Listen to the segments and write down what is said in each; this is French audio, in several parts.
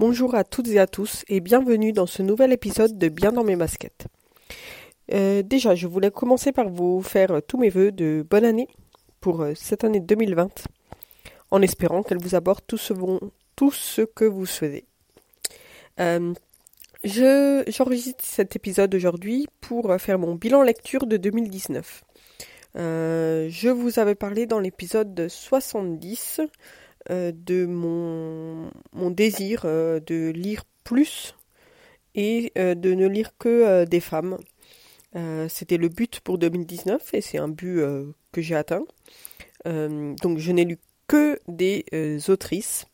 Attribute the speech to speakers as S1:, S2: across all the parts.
S1: Bonjour à toutes et à tous et bienvenue dans ce nouvel épisode de Bien dans mes baskets. Euh, déjà, je voulais commencer par vous faire tous mes voeux de bonne année pour euh, cette année 2020, en espérant qu'elle vous apporte tout ce, bon, tout ce que vous souhaitez. Euh, je, j'enregistre cet épisode aujourd'hui pour faire mon bilan lecture de 2019. je vous avais parlé dans l'épisode 70 euh, de mon, désir euh, de lire plus et euh, de ne lire que des femmes. C'était le but pour 2019 et c'est un but que j'ai atteint. donc je n'ai lu que des autrices.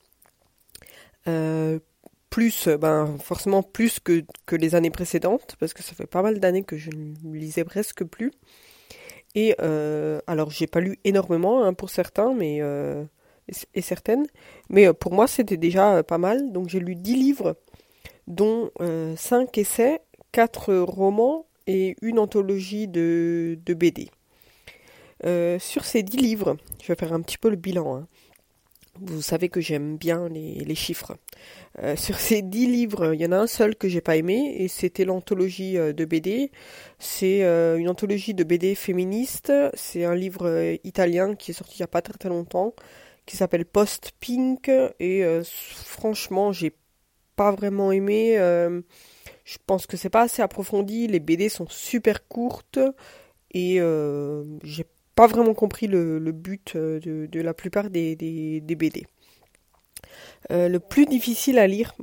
S1: plus, ben, forcément plus que, que les années précédentes, parce que ça fait pas mal d'années que je ne lisais presque plus. Et alors j'ai pas lu énormément hein, pour certains, mais et certaines. Mais euh, pour moi, c'était déjà euh, pas mal. Donc j'ai lu 10 livres, dont 5 euh, essais, 4 romans et une anthologie de, de BD. sur ces 10 livres, je vais faire un petit peu le bilan. Hein. Vous savez que j'aime bien les, les chiffres. sur ces 10 livres, il y en a un seul que j'ai pas aimé et c'était l'anthologie de BD. C'est une anthologie de BD féministe. C'est un livre italien qui est sorti il n'y a pas très très longtemps qui s'appelle Post Pink et euh, franchement j'ai pas vraiment aimé. Euh, je pense que c'est pas assez approfondi. Les BD sont super courtes et euh, j'ai pas vraiment compris le, but de, la plupart des, des, BD. le plus difficile à lire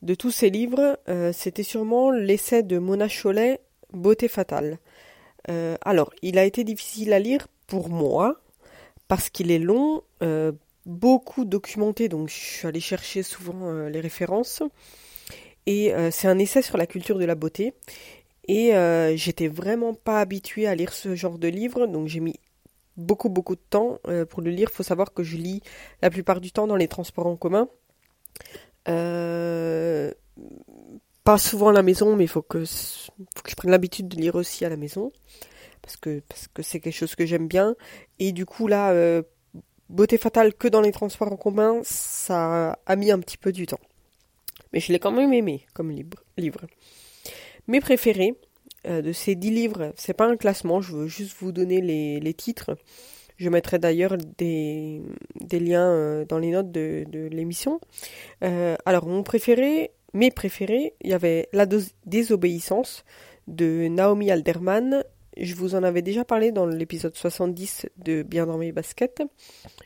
S1: de tous ces livres, c'était sûrement l'essai de Mona Chollet, Beauté fatale. alors, il a été difficile à lire pour moi, parce qu'il est long, euh, beaucoup documenté, donc je suis allée chercher souvent euh, les références. Et euh, c'est un essai sur la culture de la beauté. Et j'étais vraiment pas habituée à lire ce genre de livre, donc j'ai mis beaucoup beaucoup de temps pour le lire. Il faut savoir que je lis la plupart du temps dans les transports en commun. pas souvent à la maison, mais il faut que, faut que je prenne l'habitude de lire aussi à la maison parce que parce que c'est quelque chose que j'aime bien. Et du coup là, euh, beauté fatale que dans les transports en commun, ça a mis un petit peu du temps. Mais je l'ai quand même aimé comme livre. livre. Mes préférés euh, de ces dix livres, c'est pas un classement, je veux juste vous donner les, les titres. Je mettrai d'ailleurs des, des liens euh, dans les notes de, de l'émission. alors, mon préféré, mes préférés, il y avait La désobéissance de Naomi Alderman je vous en avais déjà parlé dans l'épisode 70 de Bien dans mes baskets.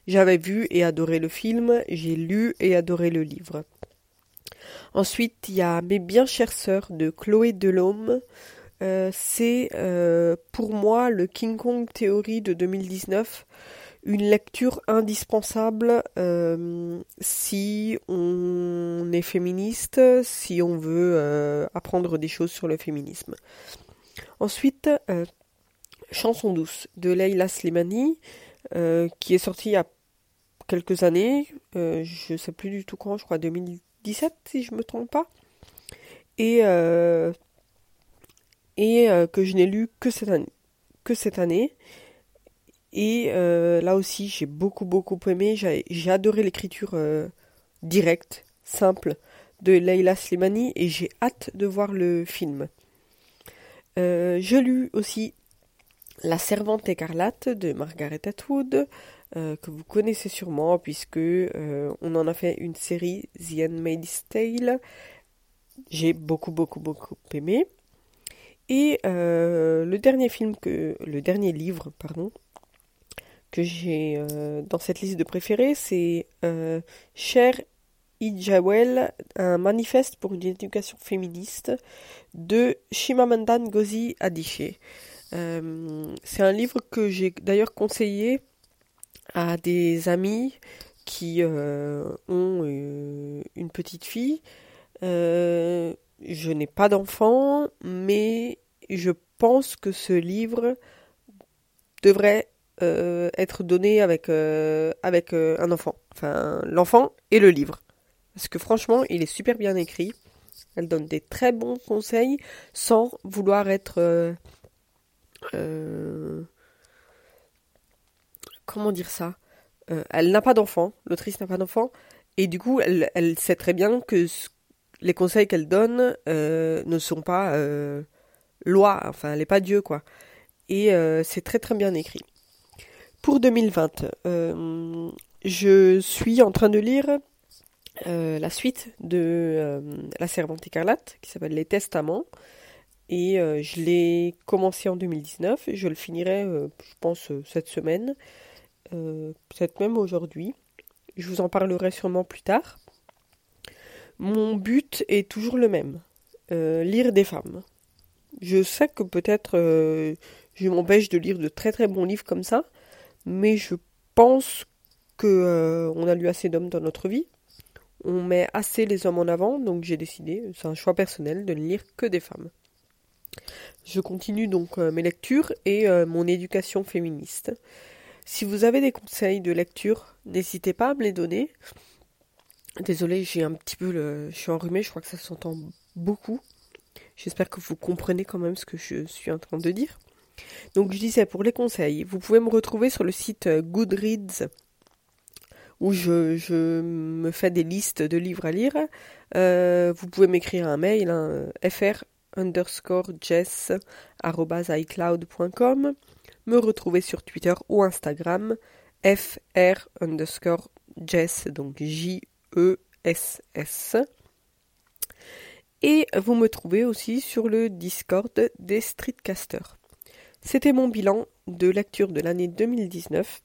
S1: J'avais vu et adoré le film, j'ai lu et adoré le livre. Ensuite, il y a Mes bien chères sœurs de Chloé Delhomme. Euh, c'est euh, pour moi le King Kong Theory de 2019 une lecture indispensable euh, si on est féministe, si on veut apprendre des choses sur le féminisme. Ensuite, euh, Chanson douce de Leila Slimani, euh, qui est sortie il y a quelques années, euh, je ne sais plus du tout quand, je crois 2017 si je me trompe pas, et, que je n'ai lu que cette année. Que cette année. Et là aussi, j'ai beaucoup beaucoup aimé, j'ai adoré l'écriture directe, simple de Leila Slimani et j'ai hâte de voir le film. Euh, je lus aussi La Servante écarlate de Margaret Atwood, euh, que vous connaissez sûrement puisque euh, on en a fait une série The Handmaid's Tale. J'ai beaucoup beaucoup beaucoup aimé. Et le dernier film que le dernier livre pardon que j'ai dans cette liste de préférés, c'est Cher Ijawel, un manifeste pour une éducation féministe de Chimamanda Ngozi Adichie. Euh, c'est un livre que j'ai d'ailleurs conseillé à des amis qui euh, ont euh, une petite fille. je n'ai pas d'enfant, mais je pense que ce livre devrait être donné avec, avec un enfant. Enfin, l'enfant et le livre. Parce que franchement, il est super bien écrit. Elle donne des très bons conseils sans vouloir être... Euh, euh, comment dire ça? Euh, Elle n'a pas d'enfant, l'autrice n'a pas d'enfant, Et du coup, elle, sait très bien que les conseils qu'elle donne ne sont pas loi, enfin, elle n'est pas Dieu, quoi. Et c'est très très bien écrit. Pour 2020, je suis en train de lire la suite de La Servante écarlate, qui s'appelle Les Testaments. Et je l'ai commencé en 2019, je le finirai, je pense, cette semaine, peut-être même aujourd'hui. Je vous en parlerai sûrement plus tard. Mon but est toujours le même, euh, lire des femmes. Je sais que peut-être euh, je m'empêche de lire de très très bons livres comme ça, mais je pense que euh, on a lu assez d'hommes dans notre vie. On met assez les hommes en avant, donc j'ai décidé, c'est un choix personnel, de ne lire que des femmes. Je continue donc mes lectures et mon éducation féministe. Si vous avez des conseils de lecture, n'hésitez pas à me les donner. Désolée, j'ai un petit peu. Je suis enrhumée, je crois que ça s'entend beaucoup. J'espère que vous comprenez quand même ce que je suis en train de dire. Donc je disais pour les conseils, vous pouvez me retrouver sur le site euh, Goodreads où je, me fais des listes de livres à lire. Euh, vous pouvez m'écrire un mail, hein, fr underscore jess icloud.com. Me retrouver sur Twitter ou Instagram, fr underscore jess, donc j ESS. Et vous me trouvez aussi sur le Discord des Streetcasters. C'était mon bilan de lecture de l'année 2019.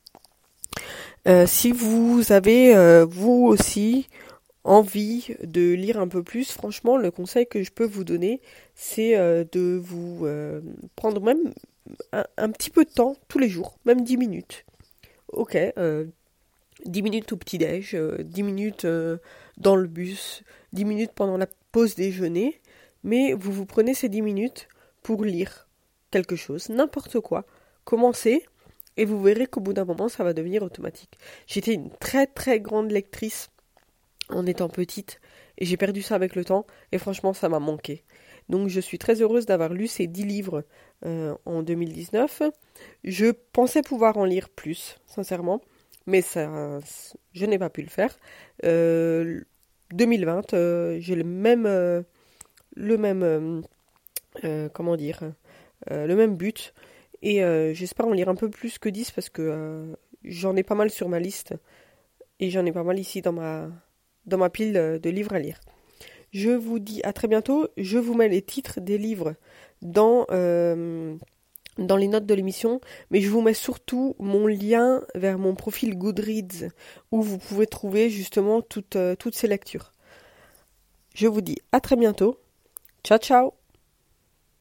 S1: Euh, si vous avez euh, vous aussi envie de lire un peu plus, franchement, le conseil que je peux vous donner, c'est euh, de vous prendre même un, petit peu de temps tous les jours, même 10 minutes. Ok, 10 minutes au petit-déj, 10 euh, minutes dans le bus, 10 minutes pendant la pause déjeuner, mais vous vous prenez ces 10 minutes pour lire quelque chose, n'importe quoi. Commencez et vous verrez qu'au bout d'un moment, ça va devenir automatique. J'étais une très très grande lectrice en étant petite et j'ai perdu ça avec le temps et franchement, ça m'a manqué. Donc je suis très heureuse d'avoir lu ces 10 livres euh, en 2019. Je pensais pouvoir en lire plus, sincèrement mais ça, je n'ai pas pu le faire. 2020, euh, euh, j'ai le même, le même, comment dire, le même but. Et j'espère en lire un peu plus que 10 parce que j'en ai pas mal sur ma liste. Et j'en ai pas mal ici dans ma, dans ma pile de livres à lire. Je vous dis à très bientôt. Je vous mets les titres des livres dans dans les notes de l'émission, mais je vous mets surtout mon lien vers mon profil Goodreads où vous pouvez trouver justement toutes, euh, toutes ces lectures. Je vous dis à très bientôt. Ciao ciao